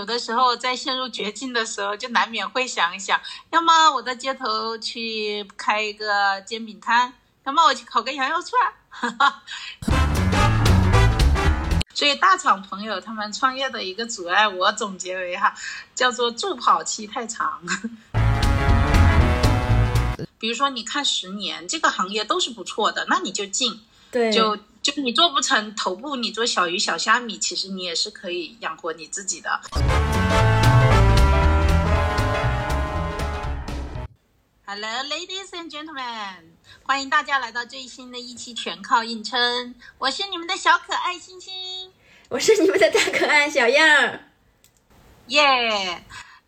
有的时候在陷入绝境的时候，就难免会想一想，要么我在街头去开一个煎饼摊，要么我去烤个羊肉串。所以大厂朋友他们创业的一个阻碍，我总结为哈，叫做助跑期太长。比如说，你看十年这个行业都是不错的，那你就进。对，就就你做不成头部，你做小鱼小虾米，其实你也是可以养活你自己的。Hello, ladies and gentlemen，欢迎大家来到最新的一期全靠硬撑，我是你们的小可爱星星，我是你们的大可爱小样儿，耶。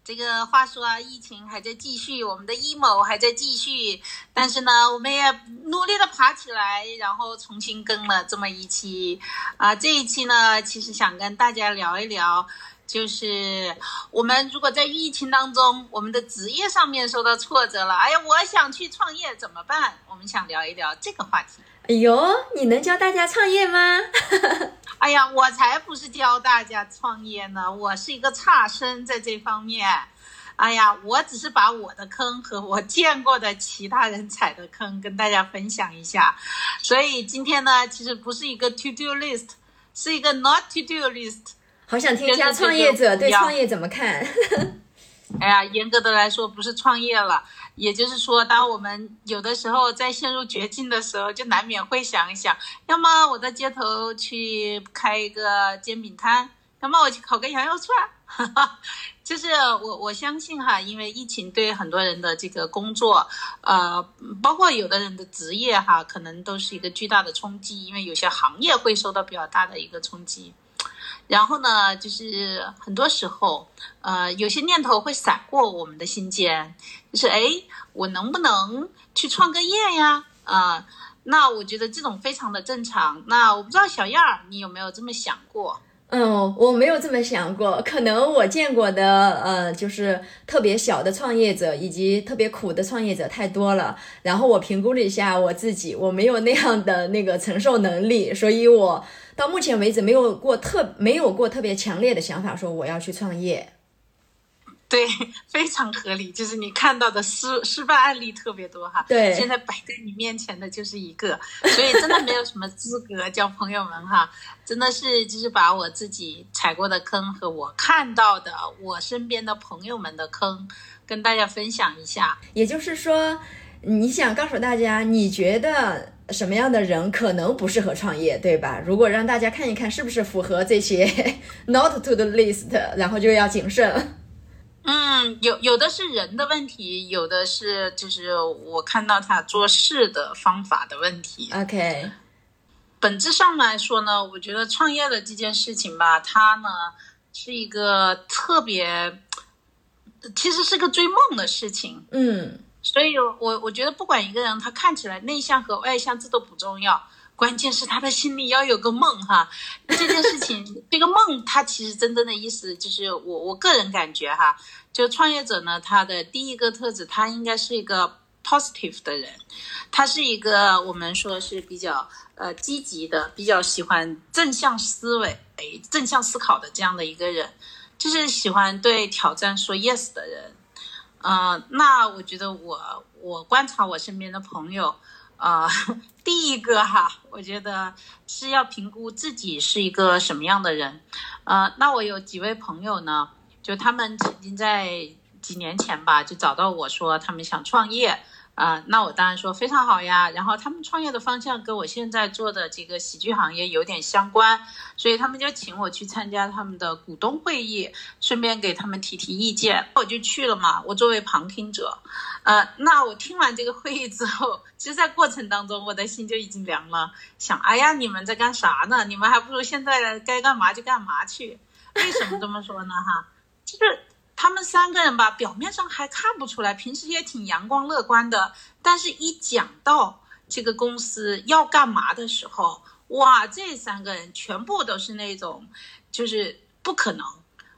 这个话说啊，疫情还在继续，我们的阴谋还在继续，但是呢，我们也努力的爬起来，然后重新更了这么一期啊。这一期呢，其实想跟大家聊一聊，就是我们如果在疫情当中，我们的职业上面受到挫折了，哎呀，我想去创业怎么办？我们想聊一聊这个话题。哎呦，你能教大家创业吗？哎呀，我才不是教大家创业呢，我是一个差生在这方面。哎呀，我只是把我的坑和我见过的其他人踩的坑跟大家分享一下。所以今天呢，其实不是一个 to do list，是一个 not to do list。好想听一下创业者对创业怎么看。哎呀，严格的来说不是创业了，也就是说，当我们有的时候在陷入绝境的时候，就难免会想一想，要么我在街头去开一个煎饼摊，要么我去烤个羊肉串，就是我我相信哈，因为疫情对很多人的这个工作，呃，包括有的人的职业哈，可能都是一个巨大的冲击，因为有些行业会受到比较大的一个冲击。然后呢，就是很多时候，呃，有些念头会闪过我们的心间，就是哎，我能不能去创个业呀？啊，那我觉得这种非常的正常。那我不知道小燕儿，你有没有这么想过？嗯，我没有这么想过。可能我见过的，呃，就是特别小的创业者以及特别苦的创业者太多了。然后我评估了一下我自己，我没有那样的那个承受能力，所以我。到目前为止，没有过特没有过特别强烈的想法，说我要去创业。对，非常合理。就是你看到的失失败案例特别多哈。对。现在摆在你面前的就是一个，所以真的没有什么资格叫朋友们哈。真的是就是把我自己踩过的坑和我看到的我身边的朋友们的坑跟大家分享一下。也就是说，你想告诉大家，你觉得？什么样的人可能不适合创业，对吧？如果让大家看一看是不是符合这些 not to the list，然后就要谨慎。嗯，有有的是人的问题，有的是就是我看到他做事的方法的问题。OK，本质上来说呢，我觉得创业的这件事情吧，它呢是一个特别，其实是个追梦的事情。嗯。所以，我我觉得不管一个人他看起来内向和外向，这都不重要，关键是他的心里要有个梦哈。这件事情，这个梦，它其实真正的意思就是我我个人感觉哈，就创业者呢，他的第一个特质，他应该是一个 positive 的人，他是一个我们说是比较呃积极的，比较喜欢正向思维、正向思考的这样的一个人，就是喜欢对挑战说 yes 的人。嗯，那我觉得我我观察我身边的朋友，啊，第一个哈，我觉得是要评估自己是一个什么样的人。呃，那我有几位朋友呢，就他们曾经在几年前吧，就找到我说他们想创业。啊，那我当然说非常好呀。然后他们创业的方向跟我现在做的这个喜剧行业有点相关，所以他们就请我去参加他们的股东会议，顺便给他们提提意见。我就去了嘛，我作为旁听者。呃，那我听完这个会议之后，其实，在过程当中，我的心就已经凉了，想，哎呀，你们在干啥呢？你们还不如现在该干嘛就干嘛去。为什么这么说呢？哈，就是。他们三个人吧，表面上还看不出来，平时也挺阳光乐观的，但是一讲到这个公司要干嘛的时候，哇，这三个人全部都是那种，就是不可能，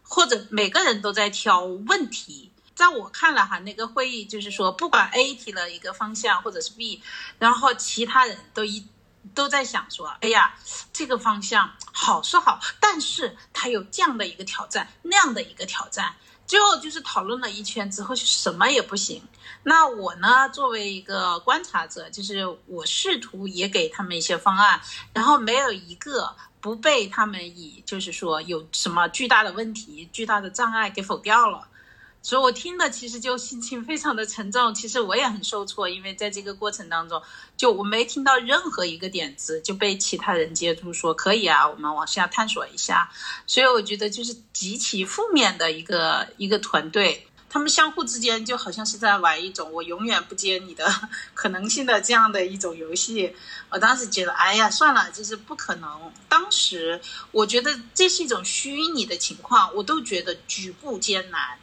或者每个人都在挑问题。在我看来哈，那个会议就是说，不管 A 提了一个方向或者是 B，然后其他人都一都在想说，哎呀，这个方向好是好，但是它有这样的一个挑战，那样的一个挑战，最后就是讨论了一圈之后，就什么也不行。那我呢，作为一个观察者，就是我试图也给他们一些方案，然后没有一个不被他们以就是说有什么巨大的问题、巨大的障碍给否掉了。所以我听的其实就心情非常的沉重，其实我也很受挫，因为在这个过程当中，就我没听到任何一个点子就被其他人接住说可以啊，我们往下探索一下。所以我觉得就是极其负面的一个一个团队，他们相互之间就好像是在玩一种我永远不接你的 可能性的这样的一种游戏。我当时觉得，哎呀，算了，就是不可能。当时我觉得这是一种虚拟的情况，我都觉得举步艰难。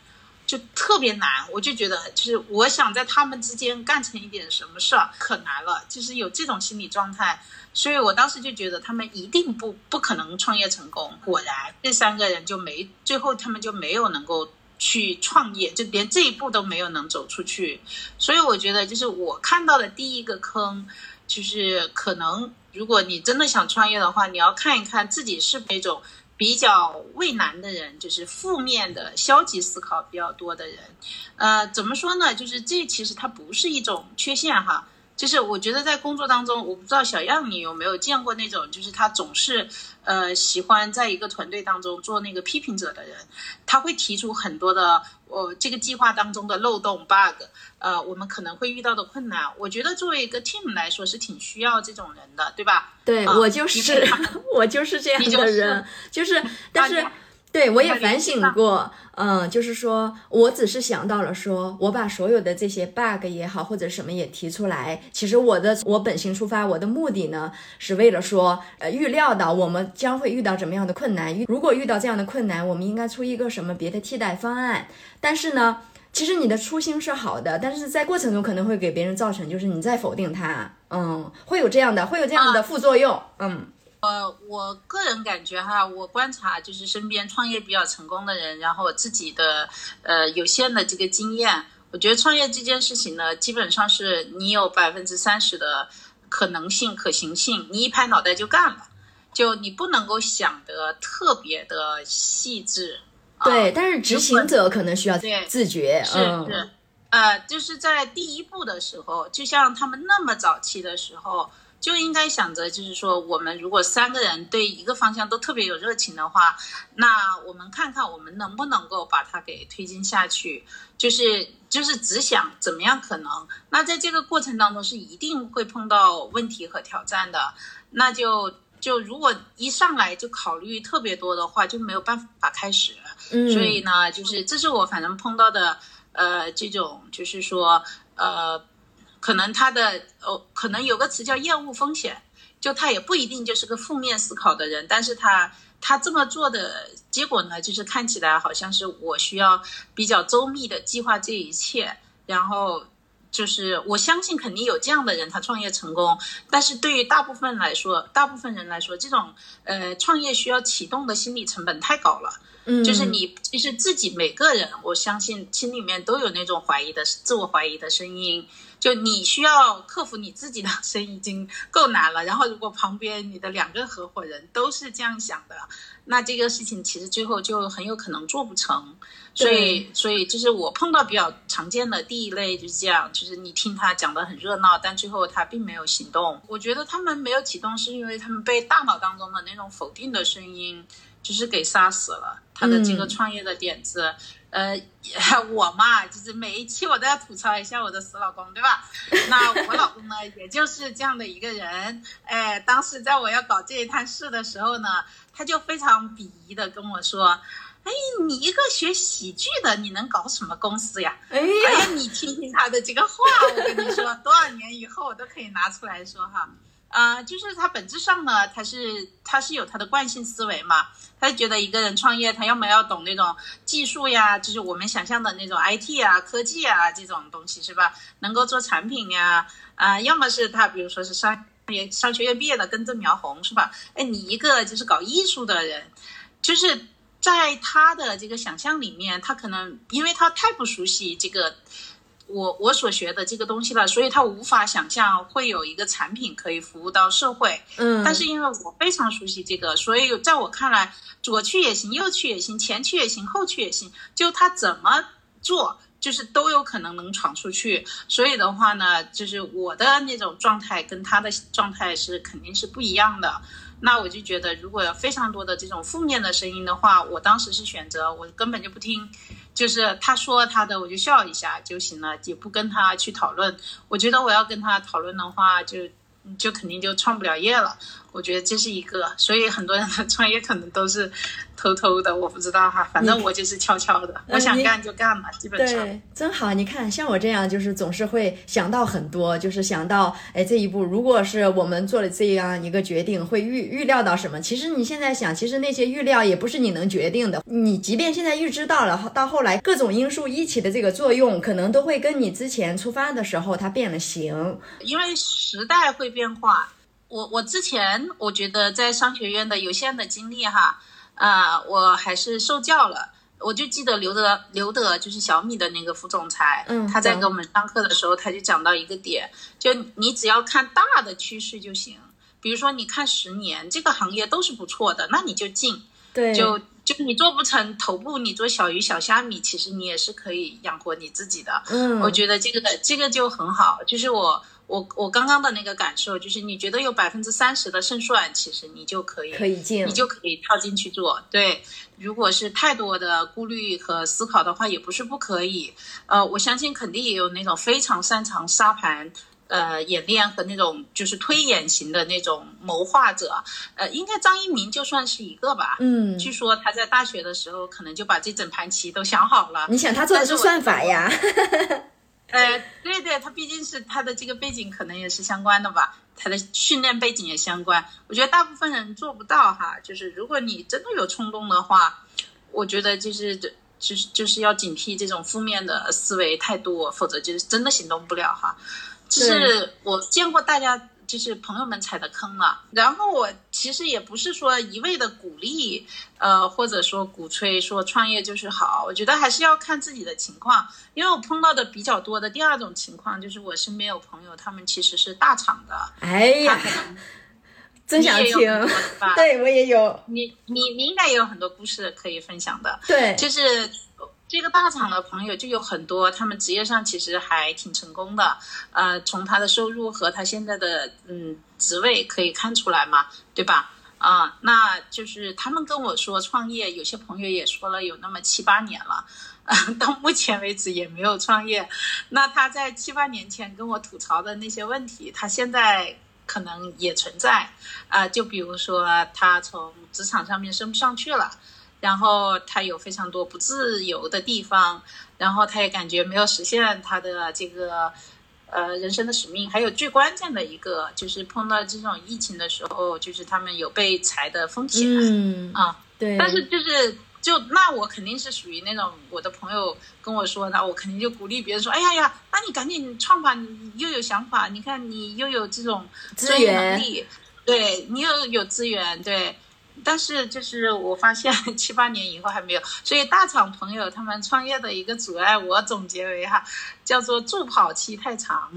就特别难，我就觉得，就是我想在他们之间干成一点什么事儿，可难了，就是有这种心理状态，所以我当时就觉得他们一定不不可能创业成功。果然，这三个人就没最后，他们就没有能够去创业，就连这一步都没有能走出去。所以我觉得，就是我看到的第一个坑，就是可能如果你真的想创业的话，你要看一看自己是那种。比较畏难的人，就是负面的、消极思考比较多的人。呃，怎么说呢？就是这其实它不是一种缺陷哈。就是我觉得在工作当中，我不知道小样你有没有见过那种，就是他总是呃喜欢在一个团队当中做那个批评者的人，他会提出很多的呃这个计划当中的漏洞 bug，呃我们可能会遇到的困难。我觉得作为一个 team 来说是挺需要这种人的，对吧？对我就是我就是这样的人，就是但是。对，我也反省过，嗯，就是说我只是想到了，说我把所有的这些 bug 也好，或者什么也提出来。其实我的我本性出发，我的目的呢，是为了说，呃，预料到我们将会遇到怎么样的困难。遇如果遇到这样的困难，我们应该出一个什么别的替代方案。但是呢，其实你的初心是好的，但是在过程中可能会给别人造成，就是你在否定他，嗯，会有这样的，会有这样的副作用，嗯。呃，我个人感觉哈，我观察就是身边创业比较成功的人，然后我自己的呃有限的这个经验，我觉得创业这件事情呢，基本上是你有百分之三十的可能性、可行性，你一拍脑袋就干了，就你不能够想得特别的细致。对，但是执行者可能需要自觉。是是，呃，就是在第一步的时候，就像他们那么早期的时候。就应该想着，就是说，我们如果三个人对一个方向都特别有热情的话，那我们看看我们能不能够把它给推进下去。就是就是只想怎么样可能，那在这个过程当中是一定会碰到问题和挑战的。那就就如果一上来就考虑特别多的话，就没有办法开始。嗯，所以呢，就是这是我反正碰到的，呃，这种就是说，呃。可能他的哦，可能有个词叫厌恶风险，就他也不一定就是个负面思考的人，但是他他这么做的结果呢，就是看起来好像是我需要比较周密的计划这一切，然后就是我相信肯定有这样的人他创业成功，但是对于大部分来说，大部分人来说，这种呃创业需要启动的心理成本太高了，嗯，就是你其实自己每个人，我相信心里面都有那种怀疑的自我怀疑的声音。就你需要克服你自己的 声音已经够难了，然后如果旁边你的两个合伙人都是这样想的，那这个事情其实最后就很有可能做不成。所以，所以就是我碰到比较常见的第一类就是这样，就是你听他讲的很热闹，但最后他并没有行动。我觉得他们没有启动，是因为他们被大脑当中的那种否定的声音就是给杀死了他的这个创业的点子。呃，我嘛，就是每一期我都要吐槽一下我的死老公，对吧？那我老公呢，也就是这样的一个人。哎，当时在我要搞这一摊事的时候呢，他就非常鄙夷的跟我说：“哎，你一个学喜剧的，你能搞什么公司呀？”哎呀，你听听他的这个话，我跟你说，多少年以后我都可以拿出来说哈。啊，就是他本质上呢，他是他是有他的惯性思维嘛，他就觉得一个人创业，他要么要懂那种技术呀，就是我们想象的那种 IT 啊、科技啊这种东西是吧？能够做产品呀，啊，要么是他比如说是商业商学院毕业的，根正苗红是吧？哎，你一个就是搞艺术的人，就是在他的这个想象里面，他可能因为他太不熟悉这个。我我所学的这个东西了，所以他无法想象会有一个产品可以服务到社会。嗯，但是因为我非常熟悉这个，所以在我看来，左去也行，右去也行，前去也行，后去也行，就他怎么做，就是都有可能能闯出去。所以的话呢，就是我的那种状态跟他的状态是肯定是不一样的。那我就觉得，如果有非常多的这种负面的声音的话，我当时是选择我根本就不听，就是他说他的，我就笑一下就行了，也不跟他去讨论。我觉得我要跟他讨论的话，就就肯定就创不了业了。我觉得这是一个，所以很多人的 创业可能都是偷偷的，我不知道哈，反正我就是悄悄的，我想干就干嘛，基本上。对，真好。你看，像我这样，就是总是会想到很多，就是想到，哎，这一步如果是我们做了这样一个决定，会预预料到什么？其实你现在想，其实那些预料也不是你能决定的。你即便现在预知到了，到后来各种因素一起的这个作用，可能都会跟你之前出发的时候它变了形，因为时代会变化。我我之前我觉得在商学院的有限的经历哈，啊，我还是受教了。我就记得刘德刘德就是小米的那个副总裁，嗯，他在给我们上课的时候，他就讲到一个点，就你只要看大的趋势就行。比如说你看十年这个行业都是不错的，那你就进。对，就就你做不成头部，你做小鱼小虾米，其实你也是可以养活你自己的。嗯，我觉得这个这个就很好，就是我。我我刚刚的那个感受就是，你觉得有百分之三十的胜算，其实你就可以可以进，你就可以跳进去做。对，如果是太多的顾虑和思考的话，也不是不可以。呃，我相信肯定也有那种非常擅长沙盘、呃演练和那种就是推演型的那种谋划者。呃，应该张一鸣就算是一个吧。嗯，据说他在大学的时候可能就把这整盘棋都想好了。你想他做的是算法呀？呃，对对，他毕竟是他的这个背景可能也是相关的吧，他的训练背景也相关。我觉得大部分人做不到哈，就是如果你真的有冲动的话，我觉得就是就是就是要警惕这种负面的思维太多，否则就是真的行动不了哈。就是我见过大家。就是朋友们踩的坑了，然后我其实也不是说一味的鼓励，呃，或者说鼓吹说创业就是好，我觉得还是要看自己的情况。因为我碰到的比较多的第二种情况，就是我身边有朋友，他们其实是大厂的，哎呀，真想听，对我也有，你你你应该也有很多故事可以分享的，对，就是。这个大厂的朋友就有很多，他们职业上其实还挺成功的，呃，从他的收入和他现在的嗯职位可以看出来嘛，对吧？啊，那就是他们跟我说创业，有些朋友也说了有那么七八年了，到目前为止也没有创业。那他在七八年前跟我吐槽的那些问题，他现在可能也存在啊，就比如说他从职场上面升不上去了。然后他有非常多不自由的地方，然后他也感觉没有实现他的这个呃人生的使命。还有最关键的一个，就是碰到这种疫情的时候，就是他们有被裁的风险。嗯啊，对。但是就是就那我肯定是属于那种我的朋友跟我说，那我肯定就鼓励别人说，哎呀呀，那你赶紧创吧，你又有想法，你看你又有这种资源能力，对你又有资源，对。但是就是我发现 七八年以后还没有，所以大厂朋友他们创业的一个阻碍，我总结为哈，叫做助跑期太长。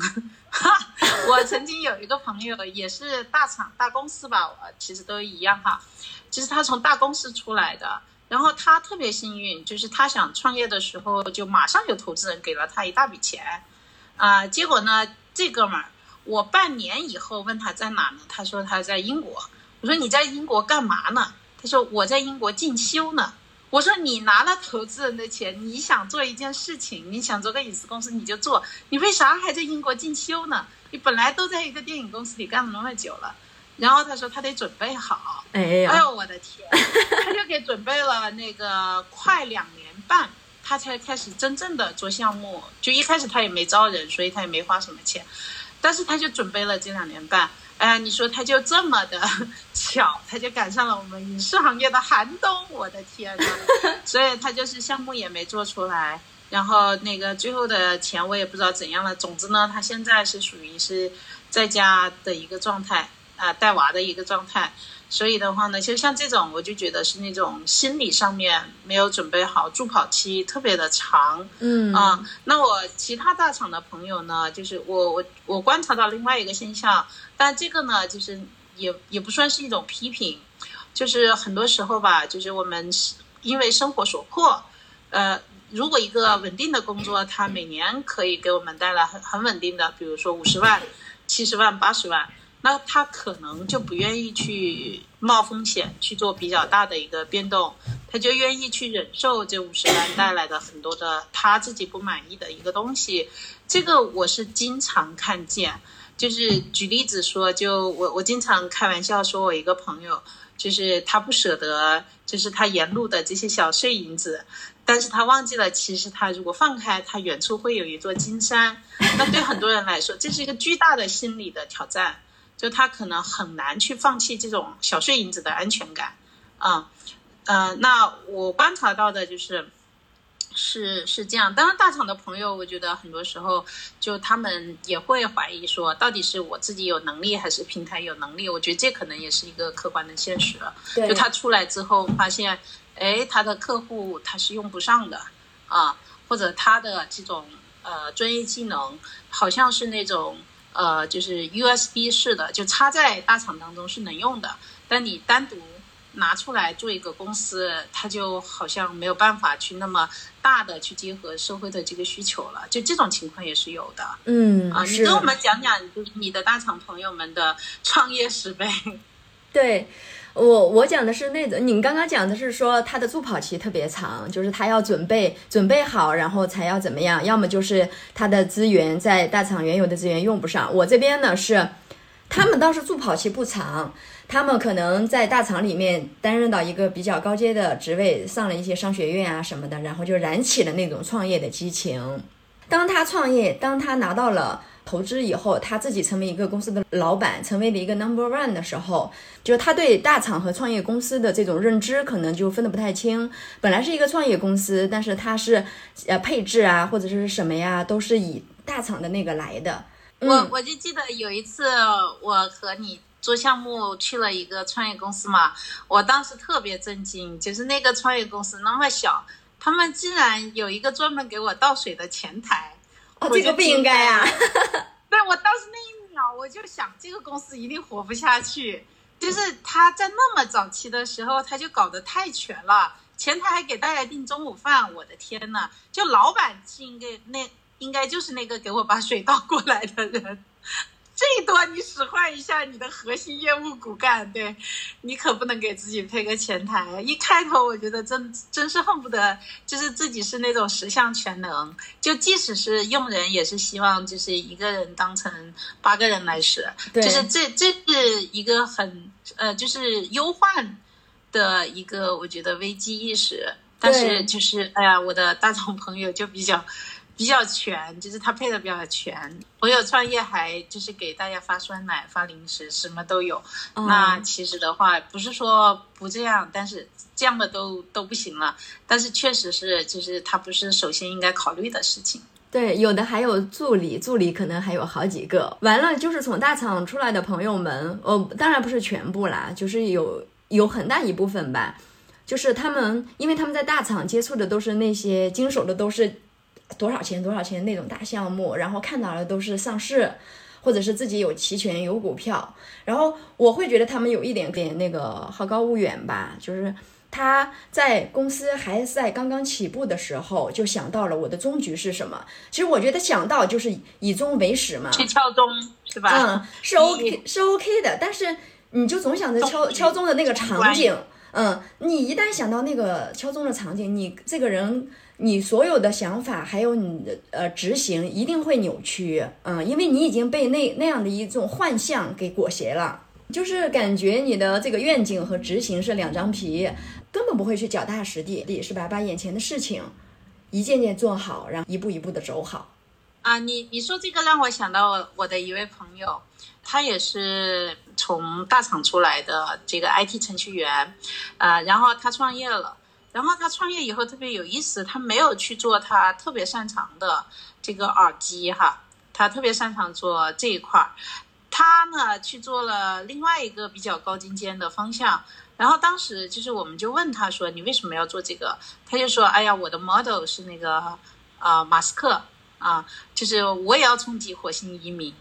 我曾经有一个朋友也是大厂大公司吧，我其实都一样哈，就是他从大公司出来的，然后他特别幸运，就是他想创业的时候就马上有投资人给了他一大笔钱，啊，结果呢这哥们儿，我半年以后问他在哪呢，他说他在英国。我说你在英国干嘛呢？他说我在英国进修呢。我说你拿了投资人的钱，你想做一件事情，你想做个影视公司你就做，你为啥还在英国进修呢？你本来都在一个电影公司里干了那么久了。然后他说他得准备好。哎呦我的天，他就给准备了那个快两年半，他才开始真正的做项目。就一开始他也没招人，所以他也没花什么钱，但是他就准备了这两年半。哎，你说他就这么的 巧，他就赶上了我们影视行业的寒冬，我的天呐！所以他就是项目也没做出来，然后那个最后的钱我也不知道怎样了。总之呢，他现在是属于是在家的一个状态啊，带娃的一个状态。所以的话呢，就像这种，我就觉得是那种心理上面没有准备好，助跑期特别的长。嗯啊，那我其他大厂的朋友呢，就是我我我观察到另外一个现象，但这个呢，就是也也不算是一种批评，就是很多时候吧，就是我们因为生活所迫，呃，如果一个稳定的工作，它每年可以给我们带来很很稳定的，比如说五十万、七十万、八十万。那他可能就不愿意去冒风险去做比较大的一个变动，他就愿意去忍受这五十万带来的很多的他自己不满意的一个东西。这个我是经常看见，就是举例子说，就我我经常开玩笑说，我一个朋友就是他不舍得，就是他沿路的这些小碎银子，但是他忘记了，其实他如果放开，他远处会有一座金山。那对很多人来说，这是一个巨大的心理的挑战。就他可能很难去放弃这种小碎银子的安全感，啊，呃，那我观察到的就是，是是这样。当然，大厂的朋友，我觉得很多时候就他们也会怀疑说，到底是我自己有能力还是平台有能力？我觉得这可能也是一个客观的现实。就他出来之后发现，哎，他的客户他是用不上的啊，或者他的这种呃专业技能好像是那种。呃，就是 USB 式的，就插在大厂当中是能用的，但你单独拿出来做一个公司，它就好像没有办法去那么大的去结合社会的这个需求了，就这种情况也是有的。嗯，啊，你跟我们讲讲，就是你的大厂朋友们的创业史呗。对。我我讲的是那种，你刚刚讲的是说他的助跑期特别长，就是他要准备准备好，然后才要怎么样，要么就是他的资源在大厂原有的资源用不上。我这边呢是，他们倒是助跑期不长，他们可能在大厂里面担任到一个比较高阶的职位，上了一些商学院啊什么的，然后就燃起了那种创业的激情。当他创业，当他拿到了。投资以后，他自己成为一个公司的老板，成为了一个 number one 的时候，就他对大厂和创业公司的这种认知可能就分得不太清。本来是一个创业公司，但是它是呃配置啊或者是什么呀，都是以大厂的那个来的。我我就记得有一次我和你做项目去了一个创业公司嘛，我当时特别震惊，就是那个创业公司那么小，他们竟然有一个专门给我倒水的前台。这个不应该啊！对我当时那一秒，我就想这个公司一定活不下去。就是他在那么早期的时候，他就搞得太全了，前台还给大家订中午饭。我的天呐，就老板是应该那应该就是那个给我把水倒过来的人。这一段你使唤一下你的核心业务骨干，对你可不能给自己配个前台。一开头我觉得真真是恨不得就是自己是那种十项全能，就即使是用人也是希望就是一个人当成八个人来使，就是这这是一个很呃就是忧患的一个我觉得危机意识。但是就是哎呀，我的大众朋友就比较。比较全，就是他配的比较全。朋友创业还就是给大家发酸奶、发零食，什么都有。那其实的话，不是说不这样，但是这样的都都不行了。但是确实是，就是他不是首先应该考虑的事情。对，有的还有助理，助理可能还有好几个。完了，就是从大厂出来的朋友们，呃，当然不是全部啦，就是有有很大一部分吧，就是他们，因为他们在大厂接触的都是那些经手的都是。多少钱？多少钱那种大项目，然后看到的都是上市，或者是自己有期权、有股票，然后我会觉得他们有一点点那个好高骛远吧，就是他在公司还在刚刚起步的时候就想到了我的终局是什么。其实我觉得想到就是以终为始嘛，去敲钟是吧？嗯，是 OK 是 OK 的，但是你就总想着敲敲钟的那个场景，嗯，你一旦想到那个敲钟的场景，你这个人。你所有的想法还有你的呃执行一定会扭曲，嗯，因为你已经被那那样的一种幻象给裹挟了，就是感觉你的这个愿景和执行是两张皮，根本不会去脚踏实地，是吧？把眼前的事情一件件做好，然后一步一步的走好。啊，你你说这个让我想到我的一位朋友，他也是从大厂出来的这个 IT 程序员，啊，然后他创业了。然后他创业以后特别有意思，他没有去做他特别擅长的这个耳机哈，他特别擅长做这一块儿。他呢去做了另外一个比较高精尖的方向。然后当时就是我们就问他说：“你为什么要做这个？”他就说：“哎呀，我的 model 是那个啊马斯克啊，就是我也要冲击火星移民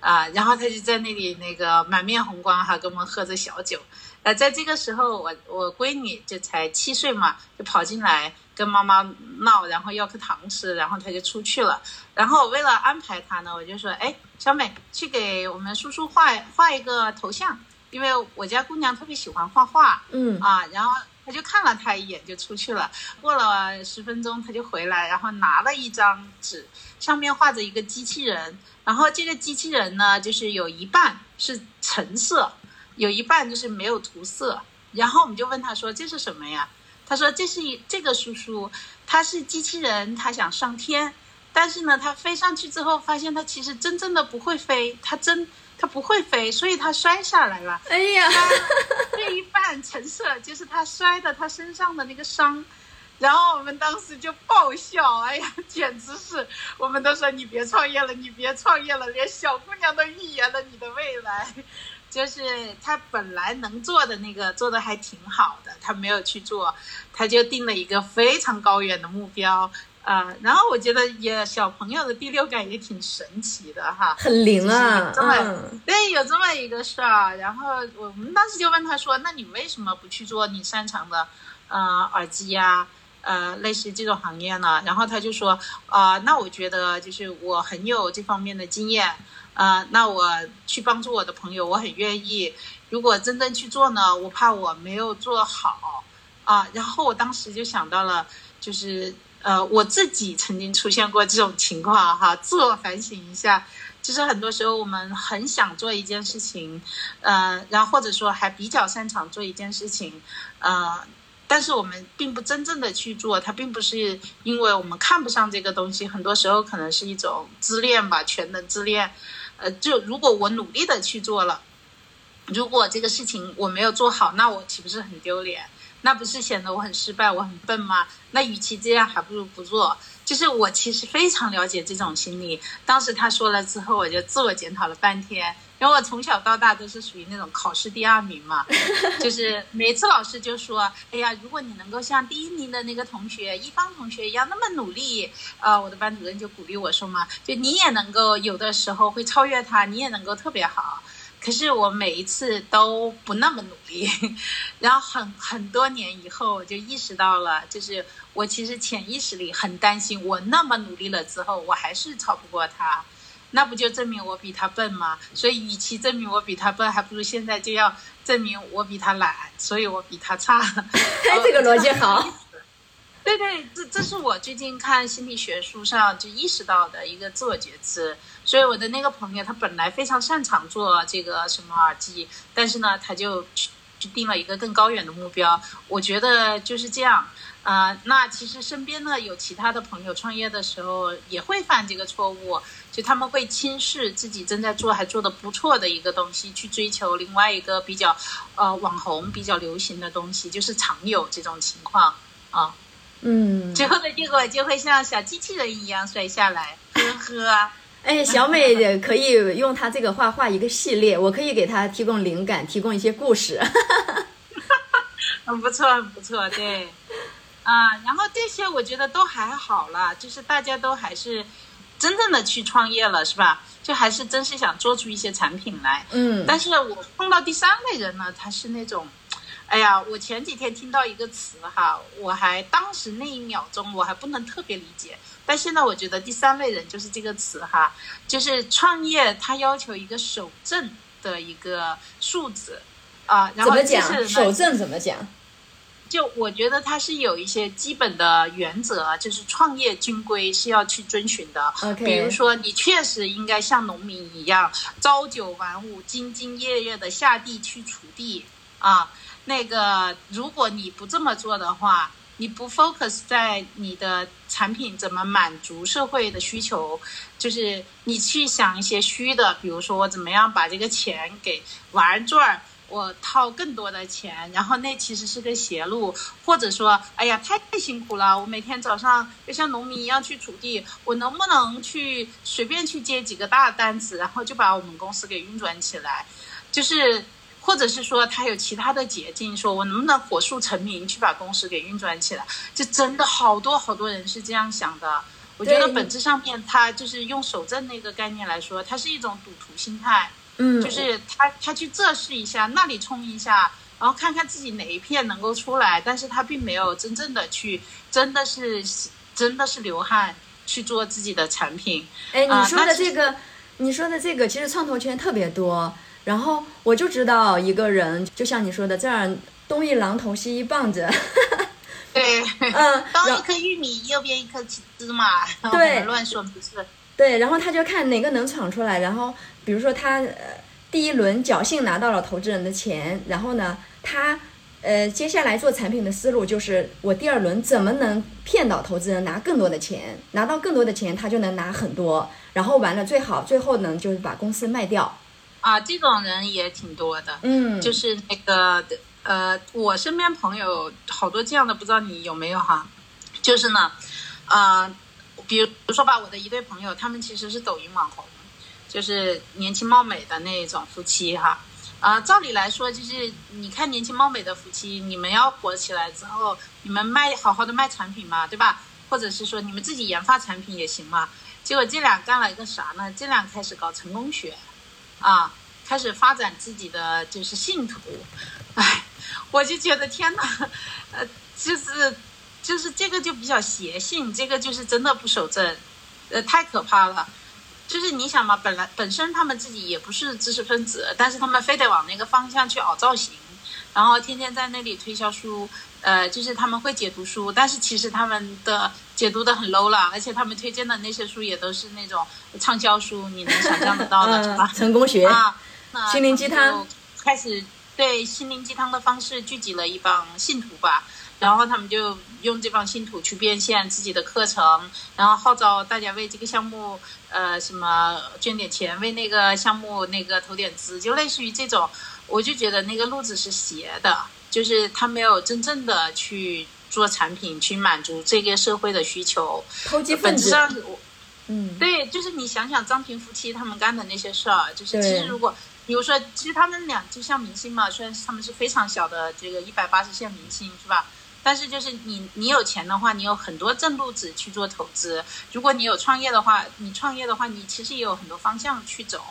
啊。”然后他就在那里那个满面红光哈，跟我们喝着小酒。呃，在这个时候，我我闺女就才七岁嘛，就跑进来跟妈妈闹，然后要颗糖吃，然后她就出去了。然后为了安排她呢，我就说：“哎，小美，去给我们叔叔画画一个头像。”因为我家姑娘特别喜欢画画，嗯啊，然后她就看了他一眼就出去了。过了十分钟她就回来，然后拿了一张纸，上面画着一个机器人，然后这个机器人呢，就是有一半是橙色，有一半就是没有涂色。然后我们就问他说这是什么呀？他说这是一这个叔叔，他是机器人，他想上天，但是呢，他飞上去之后发现他其实真正的不会飞，他真。他不会飞，所以他摔下来了。哎呀，这一半橙色就是他摔的他身上的那个伤，然后我们当时就爆笑，哎呀，简直是，我们都说你别创业了，你别创业了，连小姑娘都预言了你的未来。就是他本来能做的那个做的还挺好的，他没有去做，他就定了一个非常高远的目标。啊，然后我觉得也小朋友的第六感也挺神奇的哈，很灵啊，这么对有这么一个事儿。然后我们当时就问他说：“那你为什么不去做你擅长的，呃，耳机呀，呃，类似这种行业呢？”然后他就说：“啊，那我觉得就是我很有这方面的经验，呃，那我去帮助我的朋友，我很愿意。如果真正去做呢，我怕我没有做好啊。”然后我当时就想到了，就是。呃，我自己曾经出现过这种情况哈，自我反省一下，就是很多时候我们很想做一件事情，呃，然后或者说还比较擅长做一件事情，呃，但是我们并不真正的去做，它并不是因为我们看不上这个东西，很多时候可能是一种自恋吧，全能自恋。呃，就如果我努力的去做了，如果这个事情我没有做好，那我岂不是很丢脸？那不是显得我很失败，我很笨吗？那与其这样，还不如不做。就是我其实非常了解这种心理。当时他说了之后，我就自我检讨了半天。因为我从小到大都是属于那种考试第二名嘛，就是每次老师就说：“哎呀，如果你能够像第一名的那个同学一方同学一样那么努力，呃，我的班主任就鼓励我说嘛，就你也能够有的时候会超越他，你也能够特别好。”可是我每一次都不那么努力，然后很很多年以后我就意识到了，就是我其实潜意识里很担心，我那么努力了之后，我还是超不过他，那不就证明我比他笨吗？所以与其证明我比他笨，还不如现在就要证明我比他懒，所以我比他差。这个逻辑好。对对，这这是我最近看心理学书上就意识到的一个自我觉知。所以我的那个朋友，他本来非常擅长做这个什么耳机，但是呢，他就去去定了一个更高远的目标。我觉得就是这样。啊，那其实身边呢有其他的朋友创业的时候也会犯这个错误，就他们会轻视自己正在做还做的不错的一个东西，去追求另外一个比较呃网红、比较流行的东西，就是常有这种情况啊。嗯，最后的结果就会像小机器人一样摔下来，呵呵。哎，小美可以用她这个画画一个系列，我可以给她提供灵感，提供一些故事。很不错，很不错，对。啊，然后这些我觉得都还好了，就是大家都还是真正的去创业了，是吧？就还是真是想做出一些产品来。嗯。但是我碰到第三类人呢，他是那种。哎呀，我前几天听到一个词哈，我还当时那一秒钟我还不能特别理解，但现在我觉得第三类人就是这个词哈，就是创业他要求一个守正的一个数字啊，然后就是守正怎么讲？就我觉得他是有一些基本的原则，就是创业军规是要去遵循的。比如说你确实应该像农民一样朝九晚五、兢兢业业的下地去锄地啊。那个，如果你不这么做的话，你不 focus 在你的产品怎么满足社会的需求，就是你去想一些虚的，比如说我怎么样把这个钱给玩转儿，我掏更多的钱，然后那其实是个邪路，或者说，哎呀，太辛苦了，我每天早上要像农民一样去锄地，我能不能去随便去接几个大单子，然后就把我们公司给运转起来？就是，或者是说他有其他的捷径，说我能不能火速成名去把公司给运转起来？就真的好多好多人是这样想的。我觉得本质上面，他就是用守正那个概念来说，它是一种赌徒心态。嗯，就是他他去测试一下，那里冲一下，然后看看自己哪一片能够出来，但是他并没有真正的去，真的是真的是流汗去做自己的产品。哎，你说的这个，你说的这个，其实创投圈特别多。然后我就知道一个人，就像你说的这样，东一榔头西一棒子。对，嗯，东一颗玉米，右边一颗芝麻，对，乱说不是。对，然后他就看哪个能闯出来，然后比如说他呃第一轮侥幸拿到了投资人的钱，然后呢他呃接下来做产品的思路就是我第二轮怎么能骗到投资人拿更多的钱，拿到更多的钱他就能拿很多，然后完了最好最后呢就是把公司卖掉。啊，这种人也挺多的，嗯，就是那个呃我身边朋友好多这样的，不知道你有没有哈？就是呢，啊。比如说吧，我的一对朋友，他们其实是抖音网红，就是年轻貌美的那种夫妻哈。啊，照理来说，就是你看年轻貌美的夫妻，你们要火起来之后，你们卖好好的卖产品嘛，对吧？或者是说你们自己研发产品也行嘛。结果这俩干了一个啥呢？这俩开始搞成功学，啊，开始发展自己的就是信徒。哎，我就觉得天哪，呃，就是。就是这个就比较邪性，这个就是真的不守正，呃，太可怕了。就是你想嘛，本来本身他们自己也不是知识分子，但是他们非得往那个方向去凹造型，然后天天在那里推销书，呃，就是他们会解读书，但是其实他们的解读的很 low 了，而且他们推荐的那些书也都是那种畅销书，你能想象得到的 是吧？成功学啊，心灵鸡汤，开始对心灵鸡汤的方式聚集了一帮信徒吧。然后他们就用这帮信徒去变现自己的课程，然后号召大家为这个项目，呃，什么捐点钱，为那个项目那个投点资，就类似于这种。我就觉得那个路子是邪的，就是他没有真正的去做产品，去满足这个社会的需求。投机分子。本质上，嗯，对，就是你想想张平夫妻他们干的那些事儿，就是其实如果，比如说，其实他们俩就像明星嘛，虽然他们是非常小的这个一百八十线明星，是吧？但是就是你，你有钱的话，你有很多正路子去做投资。如果你有创业的话，你创业的话，你其实也有很多方向去走。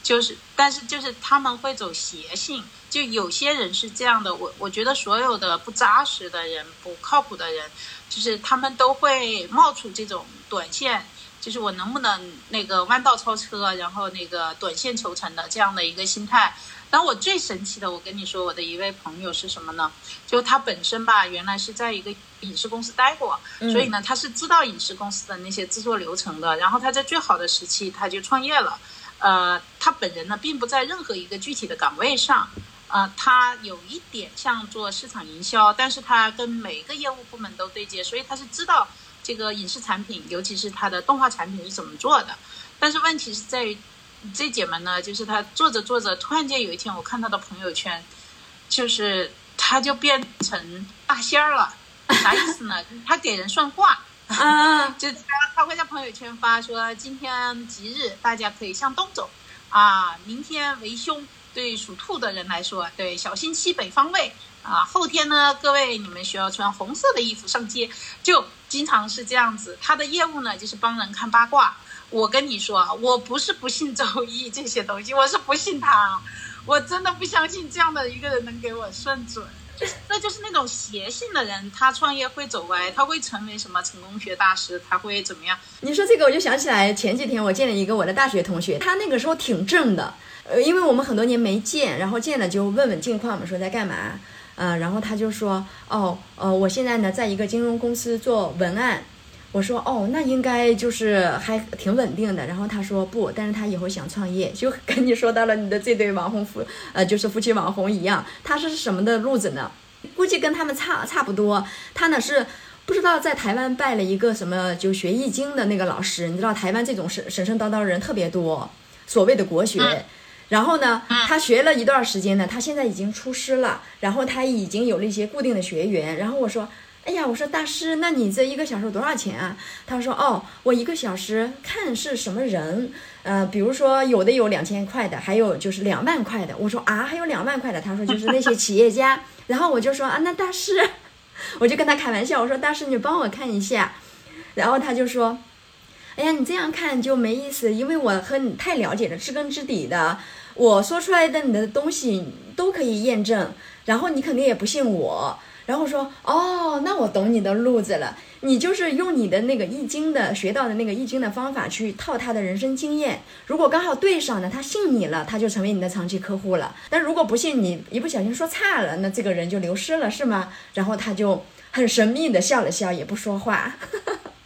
就是，但是就是他们会走邪性，就有些人是这样的。我我觉得所有的不扎实的人、不靠谱的人，就是他们都会冒出这种短线，就是我能不能那个弯道超车，然后那个短线求成的这样的一个心态。但我最神奇的，我跟你说，我的一位朋友是什么呢？就他本身吧，原来是在一个影视公司待过，所以呢，他是知道影视公司的那些制作流程的。然后他在最好的时期，他就创业了。呃，他本人呢，并不在任何一个具体的岗位上，呃，他有一点像做市场营销，但是他跟每个业务部门都对接，所以他是知道这个影视产品，尤其是他的动画产品是怎么做的。但是问题是在于。这姐们呢，就是她做着做着，突然间有一天，我看她的朋友圈，就是她就变成大仙儿了，啥意思呢？她给人算卦。啊，就她她会在朋友圈发说，今天吉日，大家可以向东走。啊，明天为凶，对属兔的人来说，对，小心西北方位。啊，后天呢，各位你们需要穿红色的衣服上街，就经常是这样子。她的业务呢，就是帮人看八卦。我跟你说啊，我不是不信周易这些东西，我是不信他，我真的不相信这样的一个人能给我算准。就是那就是那种邪性的人，他创业会走歪，他会成为什么成功学大师，他会怎么样？你说这个，我就想起来前几天我见了一个我的大学同学，他那个时候挺正的，呃，因为我们很多年没见，然后见了就问问近况嘛，说在干嘛，嗯，然后他就说，哦，呃，我现在呢在一个金融公司做文案。我说哦，那应该就是还挺稳定的。然后他说不，但是他以后想创业，就跟你说到了你的这对网红夫，呃，就是夫妻网红一样。他是什么的路子呢？估计跟他们差差不多。他呢是不知道在台湾拜了一个什么就学易经的那个老师。你知道台湾这种神神神叨叨的人特别多，所谓的国学。然后呢，他学了一段时间呢，他现在已经出师了，然后他已经有了一些固定的学员。然后我说，哎呀，我说大师，那你这一个小时多少钱啊？他说，哦，我一个小时看是什么人，呃，比如说有的有两千块的，还有就是两万块的。我说啊，还有两万块的？他说就是那些企业家。然后我就说啊，那大师，我就跟他开玩笑，我说大师，你帮我看一下。然后他就说，哎呀，你这样看就没意思，因为我和你太了解了，知根知底的。我说出来的你的东西都可以验证，然后你肯定也不信我，然后说哦，那我懂你的路子了，你就是用你的那个易经的学到的那个易经的方法去套他的人生经验，如果刚好对上了，他信你了，他就成为你的长期客户了。但如果不信你，一不小心说差了，那这个人就流失了，是吗？然后他就很神秘的笑了笑，也不说话。哈，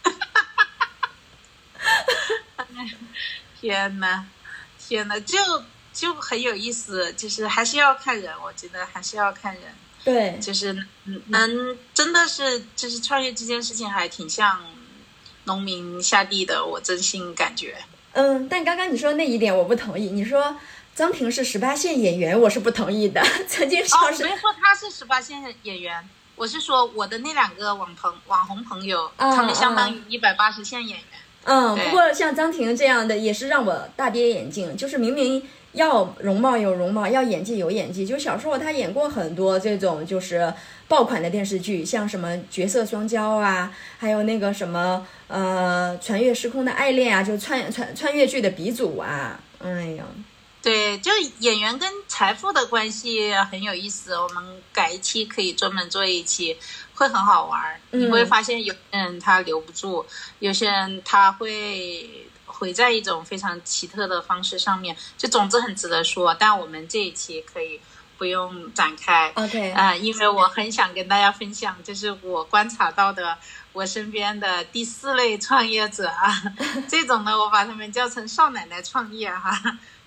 哈，哈，哈，哈，哈天哪，天哪，就。就很有意思，就是还是要看人，我觉得还是要看人。对，就是能真的是，就是创业这件事情还挺像农民下地的，我真心感觉。嗯，但刚刚你说那一点我不同意。你说张婷是十八线演员，我是不同意的。曾经哦，没说他是十八线演员，我是说我的那两个网朋网红朋友，他们相当于一百八十线演员。嗯，不过像张婷这样的也是让我大跌眼镜，就是明明。要容貌有容貌，要演技有演技。就小时候他演过很多这种就是爆款的电视剧，像什么《绝色双骄》啊，还有那个什么呃《穿越时空的爱恋》啊，就穿穿穿越剧的鼻祖啊。哎呀，对，就演员跟财富的关系很有意思。我们改一期可以专门做一期，会很好玩。你会发现有些人他留不住，有些人他会。毁在一种非常奇特的方式上面，就总之很值得说。但我们这一期可以不用展开，OK 啊，因为我很想跟大家分享，就是我观察到的我身边的第四类创业者啊，这种呢，我把他们叫成少奶奶创业哈，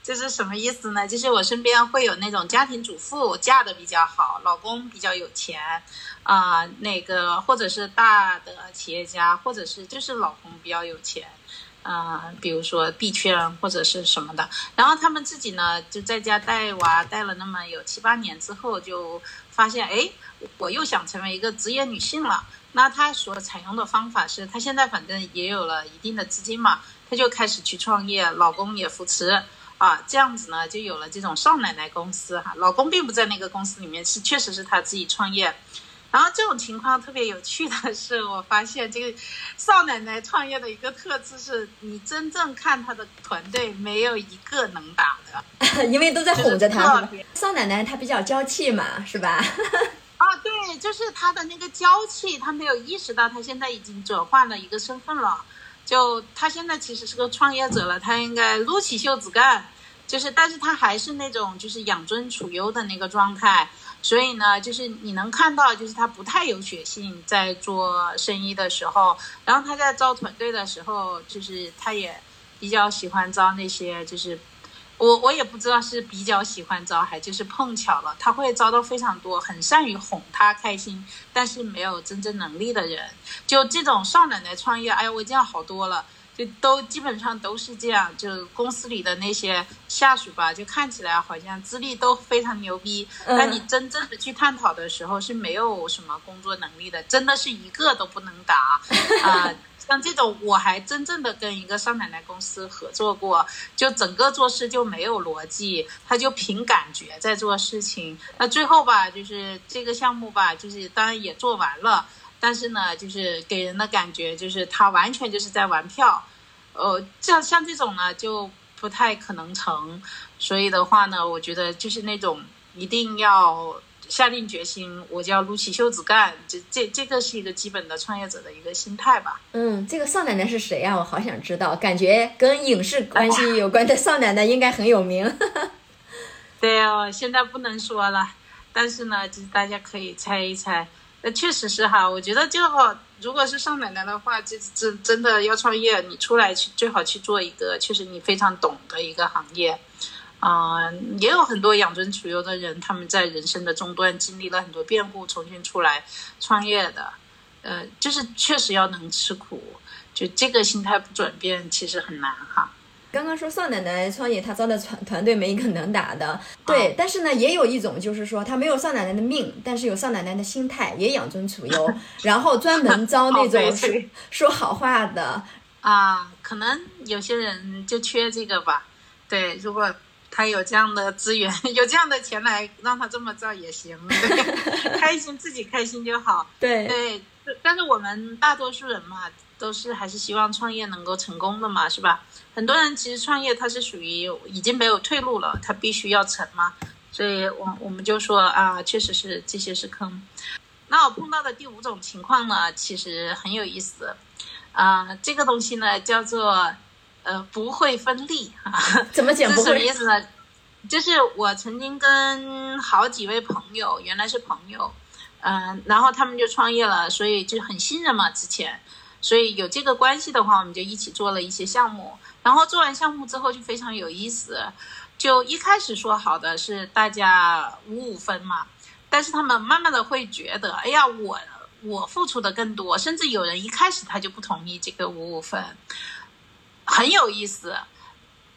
这是什么意思呢？就是我身边会有那种家庭主妇嫁的比较好，老公比较有钱啊，那个或者是大的企业家，或者是就是老公比较有钱。啊，比如说币圈或者是什么的，然后他们自己呢就在家带娃带了那么有七八年之后，就发现哎，我又想成为一个职业女性了。那她所采用的方法是，她现在反正也有了一定的资金嘛，她就开始去创业，老公也扶持啊，这样子呢就有了这种少奶奶公司哈。老公并不在那个公司里面，是确实是他自己创业。然后这种情况特别有趣的是，我发现这个少奶奶创业的一个特质是，你真正看她的团队，没有一个能打的，因为都在哄着她。少奶奶她比较娇气嘛，是吧？啊，对，就是她的那个娇气，她没有意识到她现在已经转换了一个身份了。就他现在其实是个创业者了，他应该撸起袖子干。就是，但是他还是那种就是养尊处优的那个状态。所以呢，就是你能看到，就是他不太有血性，在做生意的时候，然后他在招团队的时候，就是他也比较喜欢招那些，就是我我也不知道是比较喜欢招，还就是碰巧了，他会招到非常多很善于哄他开心，但是没有真正能力的人。就这种少奶奶创业，哎呀，我见好多了。就都基本上都是这样，就公司里的那些下属吧，就看起来好像资历都非常牛逼，但你真正的去探讨的时候是没有什么工作能力的，真的是一个都不能打 啊！像这种，我还真正的跟一个少奶奶公司合作过，就整个做事就没有逻辑，他就凭感觉在做事情。那最后吧，就是这个项目吧，就是当然也做完了。但是呢，就是给人的感觉就是他完全就是在玩票，呃，像像这种呢就不太可能成。所以的话呢，我觉得就是那种一定要下定决心，我就要撸起袖子干。这这这个是一个基本的创业者的一个心态吧。嗯，这个少奶奶是谁呀？我好想知道，感觉跟影视关系有关的少奶奶应该很有名。对哦，现在不能说了，但是呢，就是大家可以猜一猜。那确实是哈，我觉得就好。如果是少奶奶的话，就真真的要创业，你出来去最好去做一个确实你非常懂的一个行业。啊，也有很多养尊处优的人，他们在人生的终端经历了很多变故，重新出来创业的。呃，就是确实要能吃苦，就这个心态不转变，其实很难哈。刚刚说少奶奶创业，她招的团团队没一个能打的。对，但是呢，也有一种就是说，她没有少奶奶的命，但是有少奶奶的心态，也养尊处优，然后专门招那种 说说好话的。啊，可能有些人就缺这个吧。对，如果他有这样的资源，有这样的钱来让他这么造也行，开心自己开心就好。对对，但是我们大多数人嘛，都是还是希望创业能够成功的嘛，是吧？很多人其实创业他是属于已经没有退路了，他必须要成嘛。所以我我们就说啊，确实是这些是坑。那我碰到的第五种情况呢，其实很有意思。啊，这个东西呢叫做呃不会分利啊，怎么讲？是什么意思呢？就是我曾经跟好几位朋友，原来是朋友，嗯，然后他们就创业了，所以就很信任嘛，之前，所以有这个关系的话，我们就一起做了一些项目。然后做完项目之后就非常有意思，就一开始说好的是大家五五分嘛，但是他们慢慢的会觉得，哎呀我。我付出的更多，甚至有人一开始他就不同意这个五五分，很有意思。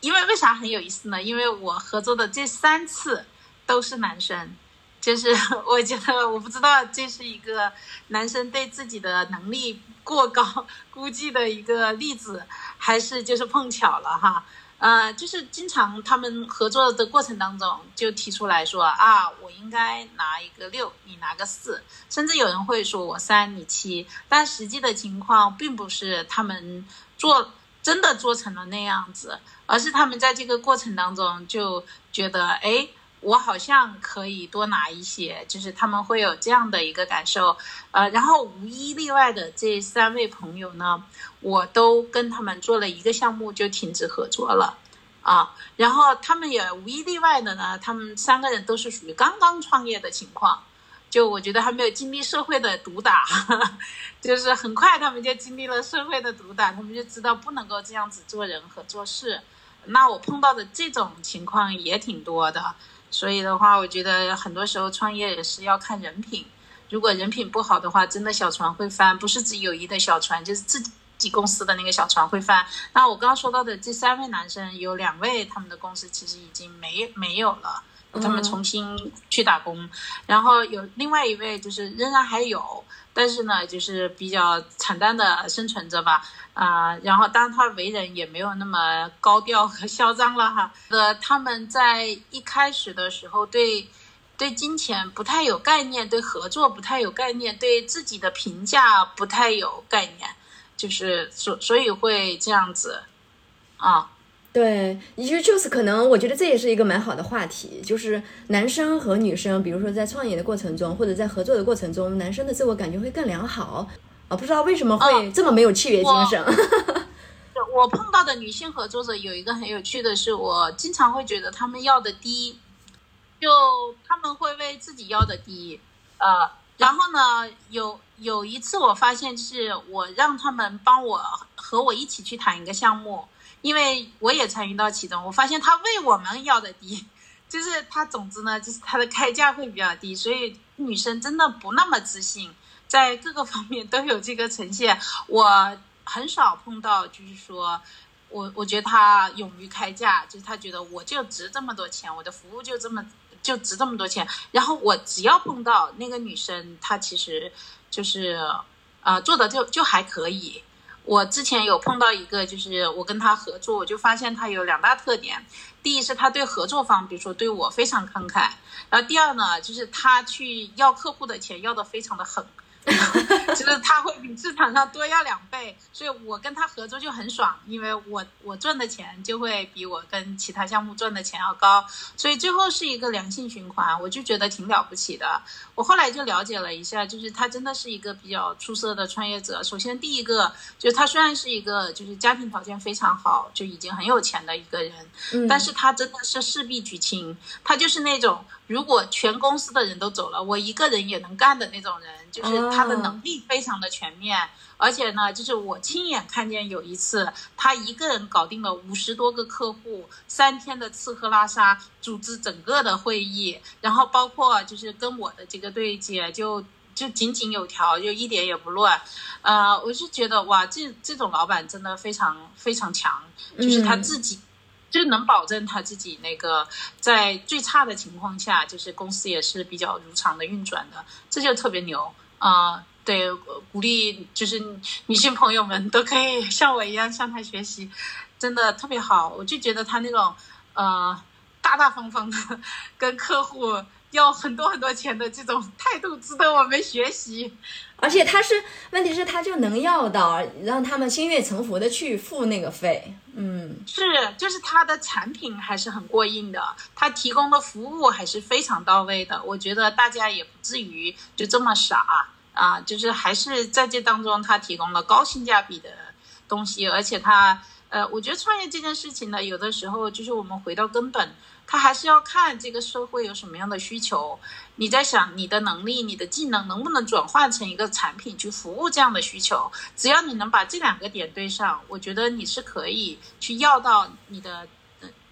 因为为啥很有意思呢？因为我合作的这三次都是男生，就是 我觉得我不知道这是一个男生对自己的能力过高估计的一个例子，还是就是碰巧了哈。呃，就是经常他们合作的过程当中，就提出来说啊，我应该拿一个六，你拿个四，甚至有人会说我三你七，但实际的情况并不是他们做真的做成了那样子，而是他们在这个过程当中就觉得，哎。我好像可以多拿一些，就是他们会有这样的一个感受，呃，然后无一例外的这三位朋友呢，我都跟他们做了一个项目就停止合作了，啊，然后他们也无一例外的呢，他们三个人都是属于刚刚创业的情况，就我觉得还没有经历社会的毒打，就是很快他们就经历了社会的毒打，他们就知道不能够这样子做人和做事，那我碰到的这种情况也挺多的。所以的话，我觉得很多时候创业也是要看人品。如果人品不好的话，真的小船会翻，不是指友谊的小船，就是自己公司的那个小船会翻。那我刚刚说到的这三位男生，有两位他们的公司其实已经没没有了，他们重新去打工。然后有另外一位就是仍然还有。但是呢，就是比较惨淡的生存着吧，啊，然后当他为人也没有那么高调和嚣张了哈。呃，他们在一开始的时候对对金钱不太有概念，对合作不太有概念，对自己的评价不太有概念，就是所所以会这样子，啊。对，就就是可能，我觉得这也是一个蛮好的话题，就是男生和女生，比如说在创业的过程中，或者在合作的过程中，男生的自我感觉会更良好啊，不知道为什么会这么没有契约精神。我碰到的女性合作者有一个很有趣的是，我经常会觉得他们要的低，就他们会为自己要的低，呃，然后呢，有有一次我发现是我让他们帮我和我一起去谈一个项目。因为我也参与到其中，我发现他为我们要的低，就是他总之呢，就是他的开价会比较低，所以女生真的不那么自信，在各个方面都有这个呈现。我很少碰到，就是说我我觉得他勇于开价，就是他觉得我就值这么多钱，我的服务就这么就值这么多钱。然后我只要碰到那个女生，她其实就是呃做的就就还可以。我之前有碰到一个，就是我跟他合作，我就发现他有两大特点。第一是他对合作方，比如说对我非常慷慨，然后第二呢，就是他去要客户的钱要的非常的狠。就是他会比市场上多要两倍，所以我跟他合作就很爽，因为我我赚的钱就会比我跟其他项目赚的钱要高，所以最后是一个良性循环，我就觉得挺了不起的。我后来就了解了一下，就是他真的是一个比较出色的创业者。首先第一个，就是他虽然是一个就是家庭条件非常好，就已经很有钱的一个人，但是他真的是事必举亲，他就是那种。如果全公司的人都走了，我一个人也能干的那种人，就是他的能力非常的全面，而且呢，就是我亲眼看见有一次，他一个人搞定了五十多个客户，三天的吃喝拉撒，组织整个的会议，然后包括就是跟我的这个对接，就就井井有条，就一点也不乱，呃，我是觉得哇，这这种老板真的非常非常强，就是他自己。就能保证他自己那个在最差的情况下，就是公司也是比较如常的运转的，这就特别牛啊！对，鼓励就是女性朋友们都可以像我一样向他学习，真的特别好。我就觉得他那种呃大大方方的跟客户要很多很多钱的这种态度，值得我们学习。而且他是，问题是他就能要到，让他们心悦诚服的去付那个费。嗯，是，就是他的产品还是很过硬的，他提供的服务还是非常到位的。我觉得大家也不至于就这么傻啊，就是还是在这当中他提供了高性价比的东西，而且他，呃，我觉得创业这件事情呢，有的时候就是我们回到根本。他还是要看这个社会有什么样的需求，你在想你的能力、你的技能能不能转换成一个产品去服务这样的需求？只要你能把这两个点对上，我觉得你是可以去要到你的，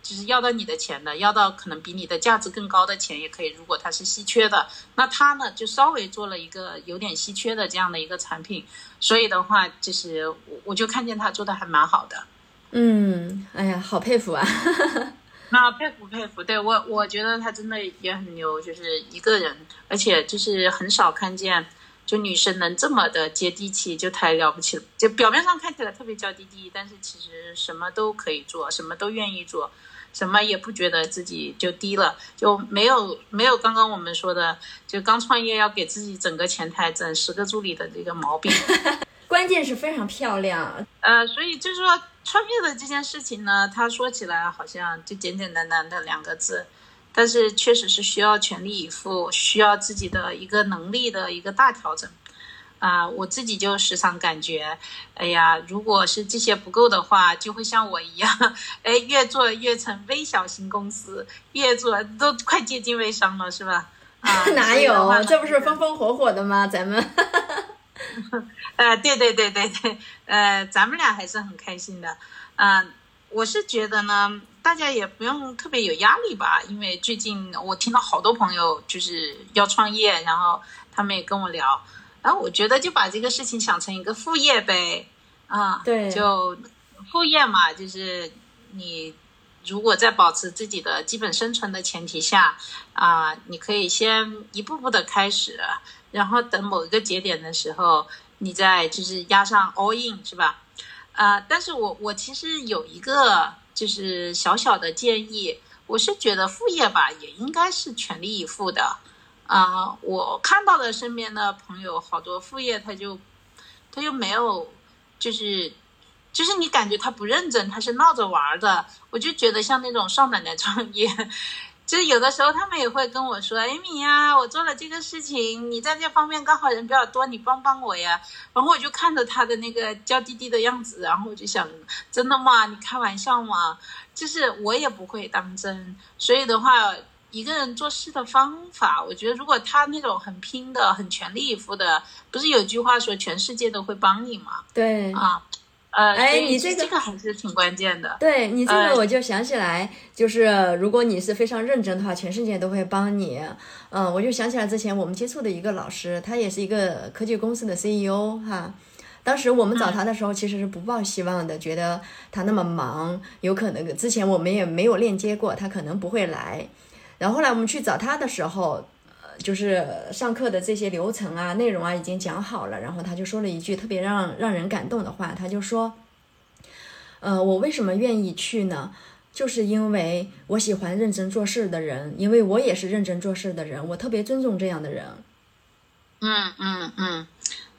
就是要到你的钱的，要到可能比你的价值更高的钱也可以。如果它是稀缺的，那他呢就稍微做了一个有点稀缺的这样的一个产品，所以的话就是我我就看见他做的还蛮好的。嗯，哎呀，好佩服啊！那佩服佩服，对我我觉得他真的也很牛，就是一个人，而且就是很少看见，就女生能这么的接地气，就太了不起了。就表面上看起来特别娇滴滴，但是其实什么都可以做，什么都愿意做，什么也不觉得自己就低了，就没有没有刚刚我们说的，就刚创业要给自己整个前台整十个助理的这个毛病。关键是非常漂亮，呃，所以就是说创业的这件事情呢，它说起来好像就简简单单的两个字，但是确实是需要全力以赴，需要自己的一个能力的一个大调整。啊，我自己就时常感觉，哎呀，如果是这些不够的话，就会像我一样，哎，越做越成微小型公司，越做都快接近微商了，是吧？啊，哪有？这不是风风火火的吗？咱们。呃，对对对对对，呃，咱们俩还是很开心的，嗯，我是觉得呢，大家也不用特别有压力吧，因为最近我听到好多朋友就是要创业，然后他们也跟我聊，然后我觉得就把这个事情想成一个副业呗，啊，对，就副业嘛，就是你如果在保持自己的基本生存的前提下，啊，你可以先一步步的开始。然后等某一个节点的时候，你再就是压上 all in 是吧？啊，但是我我其实有一个就是小小的建议，我是觉得副业吧也应该是全力以赴的。啊，我看到的身边的朋友好多副业他就他就没有，就是就是你感觉他不认真，他是闹着玩的。我就觉得像那种少奶奶创业。就是有的时候他们也会跟我说：“艾米呀，我做了这个事情，你在这方面刚好人比较多，你帮帮我呀。”然后我就看着他的那个娇滴滴的样子，然后我就想：“真的吗？你开玩笑吗？”就是我也不会当真。所以的话，一个人做事的方法，我觉得如果他那种很拼的、很全力以赴的，不是有句话说“全世界都会帮你”吗？对啊。呃，哎，你这个这个还是挺关键的。对你这个，我就想起来，就是如果你是非常认真的话，全世界都会帮你。嗯，我就想起来之前我们接触的一个老师，他也是一个科技公司的 CEO 哈。当时我们找他的时候，其实是不抱希望的，觉得他那么忙，有可能之前我们也没有链接过，他可能不会来。然后后来我们去找他的时候，呃，就是上课的这些流程啊、内容啊已经讲好了，然后他就说了一句特别让让人感动的话，他就说。呃，我为什么愿意去呢？就是因为我喜欢认真做事的人，因为我也是认真做事的人，我特别尊重这样的人。嗯嗯嗯，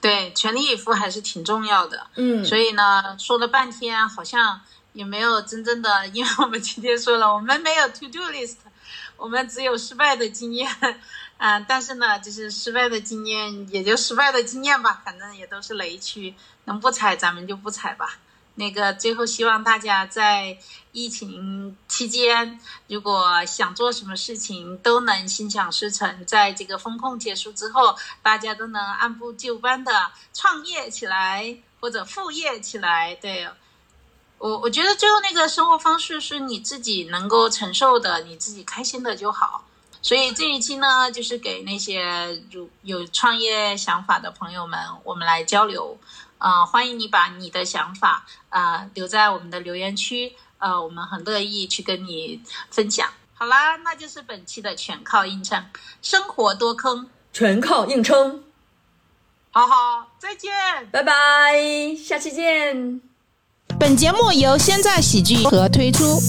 对，全力以赴还是挺重要的。嗯，所以呢，说了半天，好像也没有真正的，因为我们今天说了，我们没有 to do list，我们只有失败的经验。啊，但是呢，就是失败的经验也就失败的经验吧，反正也都是雷区，能不踩咱们就不踩吧。那个最后希望大家在疫情期间，如果想做什么事情，都能心想事成。在这个风控结束之后，大家都能按部就班的创业起来或者副业起来。对我，我觉得最后那个生活方式是你自己能够承受的，你自己开心的就好。所以这一期呢，就是给那些如有创业想法的朋友们，我们来交流。啊，欢迎你把你的想法啊留在我们的留言区呃，我们很乐意去跟你分享。好啦，那就是本期的全靠硬撑，生活多坑，全靠硬撑。好好，再见，拜拜，下期见。本节目由现在喜剧和推出。